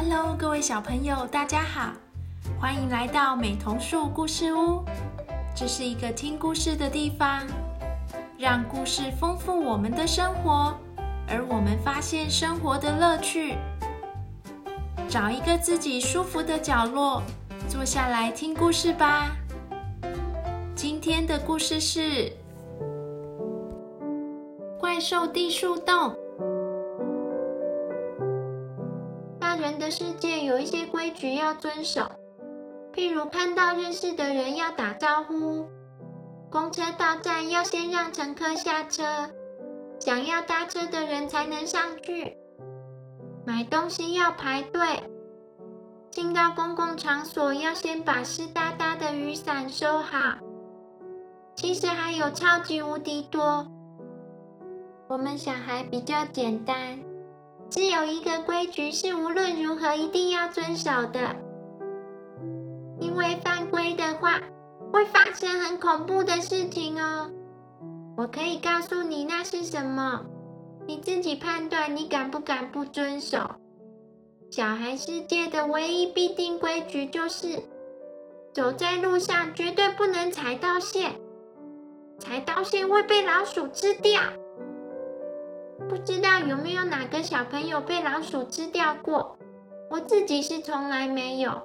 Hello，各位小朋友，大家好，欢迎来到美童树故事屋。这是一个听故事的地方，让故事丰富我们的生活，而我们发现生活的乐趣。找一个自己舒服的角落，坐下来听故事吧。今天的故事是《怪兽地树洞》。世界有一些规矩要遵守，譬如看到认识的人要打招呼，公车到站要先让乘客下车，想要搭车的人才能上去。买东西要排队，进到公共场所要先把湿哒哒的雨伞收好。其实还有超级无敌多，我们小孩比较简单，只有一个规矩是无论如何一定要遵守的，因为犯规的话会发生很恐怖的事情哦。我可以告诉你那是什么。你自己判断，你敢不敢不遵守？小孩世界的唯一必定规矩就是，走在路上绝对不能踩到线，踩到线会被老鼠吃掉。不知道有没有哪个小朋友被老鼠吃掉过？我自己是从来没有，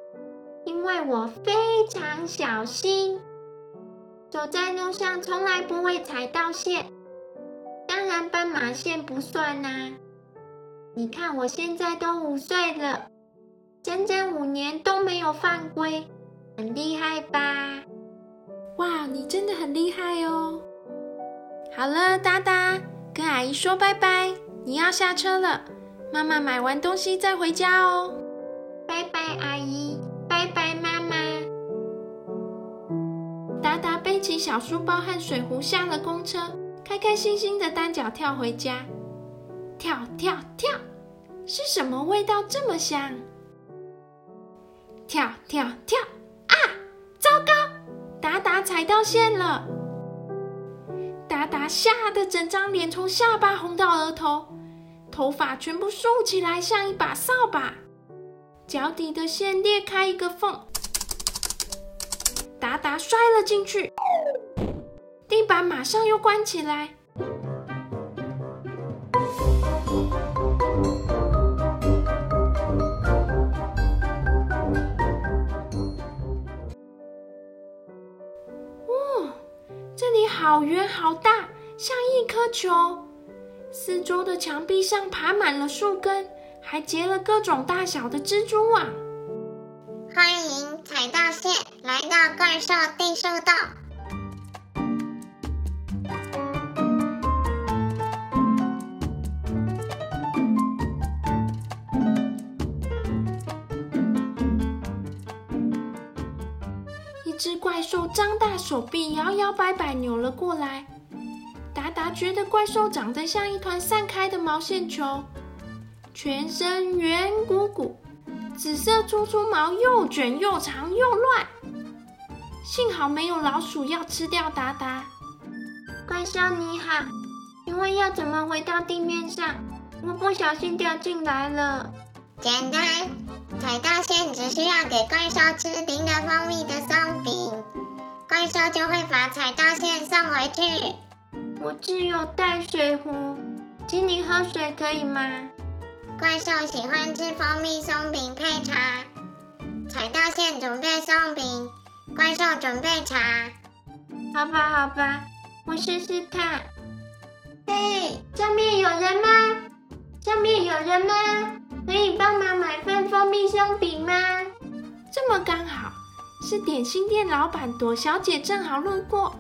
因为我非常小心，走在路上从来不会踩到线。当然，斑马线不算呐。你看，我现在都五岁了，整整五年都没有犯规，很厉害吧？哇，你真的很厉害哦！好了，达达，跟阿姨说拜拜，你要下车了。妈妈买完东西再回家哦。拜拜，阿姨，拜拜，妈妈。达达背起小书包和水壶，下了公车。开开心心的单脚跳回家，跳跳跳，是什么味道这么香？跳跳跳啊！糟糕，达达踩到线了！达达吓得整张脸从下巴红到额头，头发全部竖起来像一把扫把，脚底的线裂开一个缝，达达摔了进去。地板马上又关起来。这里好圆好大，像一颗球。四周的墙壁上爬满了树根，还结了各种大小的蜘蛛网。欢迎踩到线，来到怪兽地树洞。只怪兽张大手臂，摇摇摆摆扭了过来。达达觉得怪兽长得像一团散开的毛线球，全身圆鼓鼓，紫色粗粗毛又卷又长又乱。幸好没有老鼠要吃掉达达。怪兽你好，请问要怎么回到地面上？我不小心掉进来了。简单。踩到线只需要给怪兽吃淋了蜂蜜的松饼，怪兽就会把踩到线送回去。我只有带水壶，请你喝水可以吗？怪兽喜欢吃蜂蜜松饼配茶，踩到线准备松饼，怪兽准备茶。好吧，好吧，我试试看。嘿，上面有人吗？上面有人吗？可以帮忙买份蜂蜜松饼吗？这么刚好，是点心店老板朵小姐正好路过，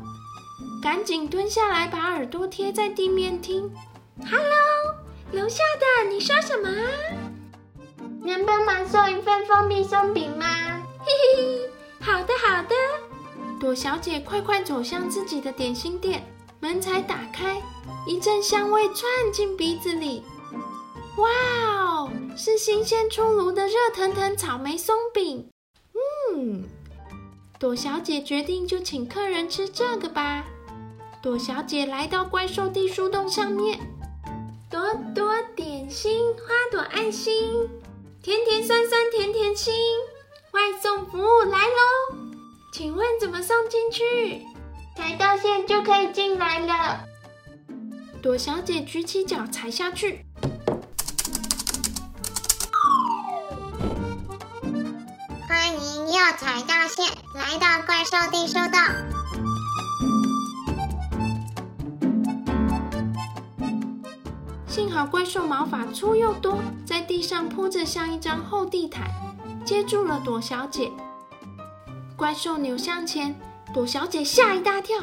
赶紧蹲下来，把耳朵贴在地面听。Hello，楼下的，你说什么？能帮忙送一份蜂蜜松饼吗？嘿嘿，好的好的。朵小姐快快走向自己的点心店，门才打开，一阵香味窜进鼻子里。哇哦，是新鲜出炉的热腾腾草莓松饼。嗯，朵小姐决定就请客人吃这个吧。朵小姐来到怪兽地树洞上面，朵朵点心，花朵爱心，甜甜酸酸甜甜心，外送服务来喽！请问怎么送进去？踩到线就可以进来了。朵小姐举起脚踩下去。迎又踩到线，来到怪兽地收道。幸好怪兽毛发粗又多，在地上铺着像一张厚地毯，接住了朵小姐。怪兽扭向前，朵小姐吓一大跳。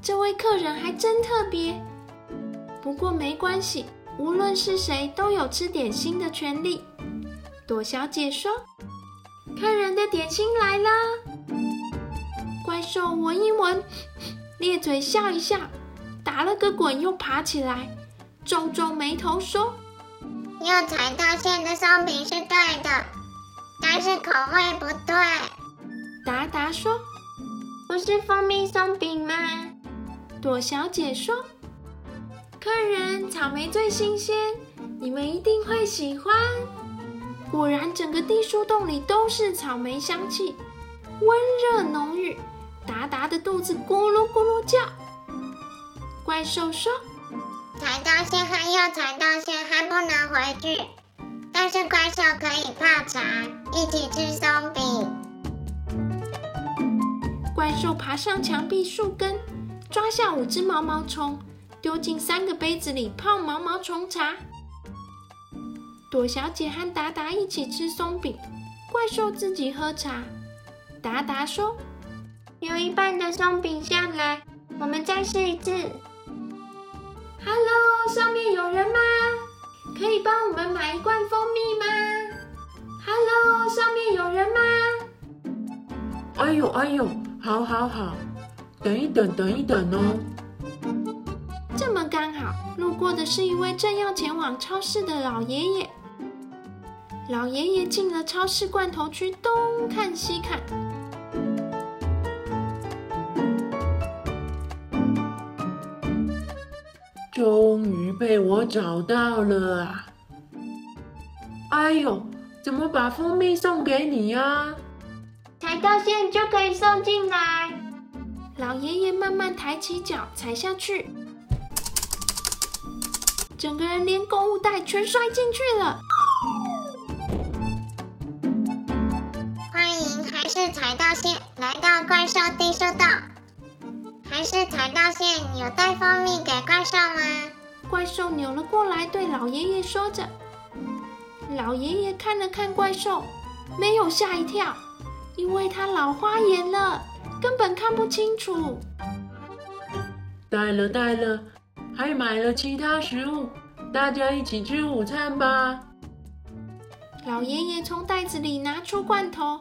这位客人还真特别。不过没关系，无论是谁都有吃点心的权利。朵小姐说：“客人的点心来啦。”怪兽闻一闻，咧嘴笑一笑，打了个滚，又爬起来。皱皱眉头说：“又踩到线的松饼是对的，但是口味不对。”达达说：“不是蜂蜜松饼吗？”朵小姐说：“客人，草莓最新鲜，你们一定会喜欢。”果然，整个地树洞里都是草莓香气，温热浓郁。达达的肚子咕噜咕噜叫。怪兽说。踩到线还要踩到线，还不能回去。但是怪兽可以泡茶，一起吃松饼。怪兽爬上墙壁树根，抓下五只毛毛虫，丢进三个杯子里泡毛毛虫茶。朵小姐和达达一起吃松饼，怪兽自己喝茶。达达说：“有一半的松饼下来，我们再试一次。” Hello，上面有人吗？可以帮我们买一罐蜂蜜吗？Hello，上面有人吗？哎呦哎呦，好好好，等一等，等一等哦。这么刚好，路过的是一位正要前往超市的老爷爷。老爷爷进了超市罐头区，东看西看。终于被我找到了啊！哎呦，怎么把蜂蜜送给你呀？踩到线就可以送进来。老爷爷慢慢抬起脚踩下去，整个人连购物袋全摔进去了。是踩到线来到怪兽地兽道。还是踩到线，有带蜂蜜给怪兽吗？怪兽扭了过来，对老爷爷说着。老爷爷看了看怪兽，没有吓一跳，因为他老花眼了，根本看不清楚。带了带了，还买了其他食物，大家一起吃午餐吧。老爷爷从袋子里拿出罐头，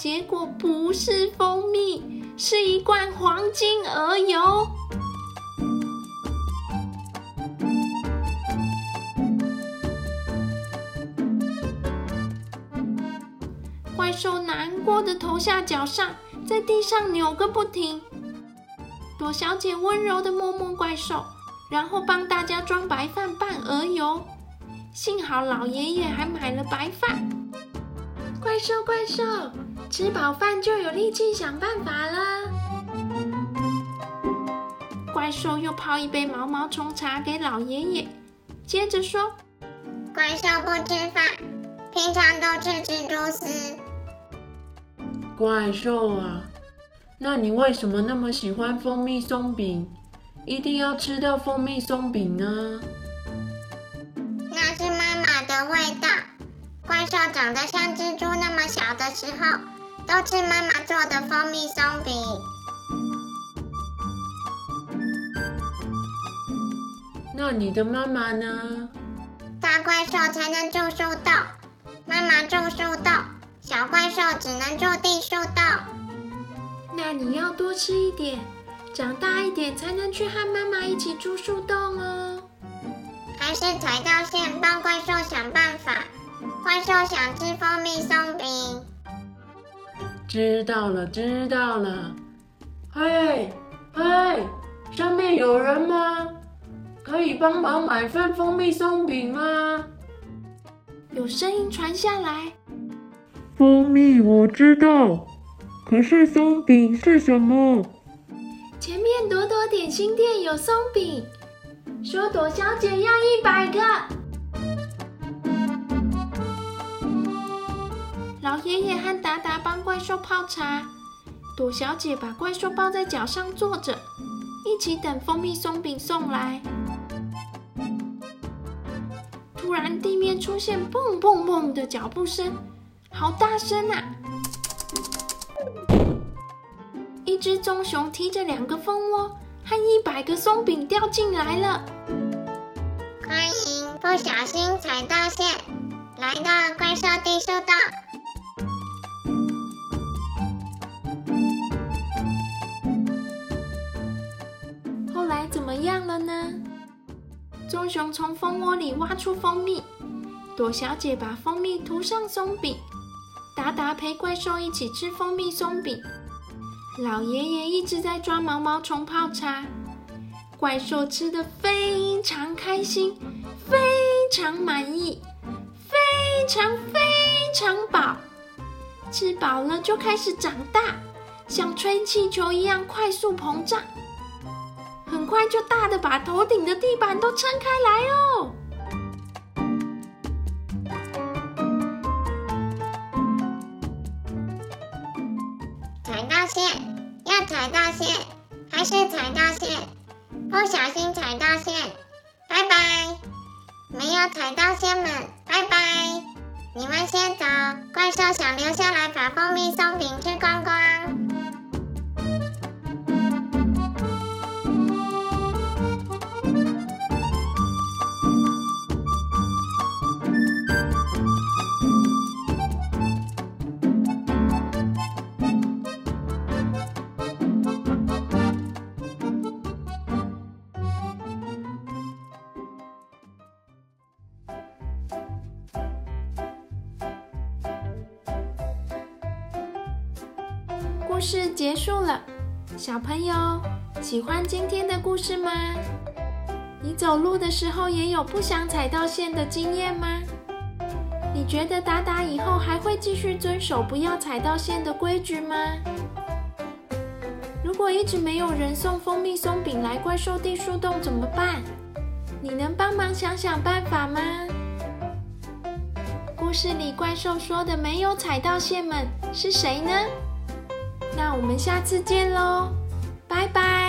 结果不是蜂蜜。是一罐黄金鹅油。怪兽难过的头下脚上，在地上扭个不停。朵小姐温柔的摸摸怪兽，然后帮大家装白饭拌鹅油。幸好老爷爷还买了白饭。怪兽，怪兽。吃饱饭就有力气想办法了。怪兽又泡一杯毛毛虫茶给老爷爷，接着说：“怪兽不吃饭，平常都吃蜘蛛丝。”怪兽啊，那你为什么那么喜欢蜂蜜松饼？一定要吃到蜂蜜松饼呢？那是妈妈的味道。怪兽长得像蜘蛛那么小的时候。都吃妈妈做的蜂蜜松饼。那你的妈妈呢？大怪兽才能住树洞，妈妈住树洞，小怪兽只能住地树洞。那你要多吃一点，长大一点才能去和妈妈一起住树洞哦。还是踩到线帮怪兽想办法。怪兽想吃蜂蜜松饼。知道了，知道了。嘿，嘿，上面有人吗？可以帮忙买份蜂蜜松饼吗？有声音传下来：“蜂蜜我知道，可是松饼是什么？”前面朵朵点心店有松饼，说朵小姐要一百个。老爷爷和达达帮怪兽泡茶，朵小姐把怪兽抱在脚上坐着，一起等蜂蜜松饼送来。突然，地面出现砰砰砰的脚步声，好大声啊！一只棕熊提着两个蜂窝和一百个松饼掉进来了。欢迎不小心踩到线，来到怪兽地树洞。怎么样了呢？棕熊从蜂窝里挖出蜂蜜，朵小姐把蜂蜜涂上松饼，达达陪怪兽一起吃蜂蜜松饼，老爷爷一直在抓毛毛虫泡茶，怪兽吃的非常开心，非常满意，非常非常饱，吃饱了就开始长大，像吹气球一样快速膨胀。很快就大的把头顶的地板都撑开来哦！踩到线，要踩到线，还是踩到线？不小心踩到线，拜拜！没有踩到线们，拜拜！你们先走，怪兽想留下来把蜂蜜松饼吃光光。故事结束了，小朋友喜欢今天的故事吗？你走路的时候也有不想踩到线的经验吗？你觉得达达以后还会继续遵守不要踩到线的规矩吗？如果一直没有人送蜂蜜松饼来怪兽地树洞怎么办？你能帮忙想想办法吗？故事里怪兽说的没有踩到线们是谁呢？那我们下次见喽，拜拜。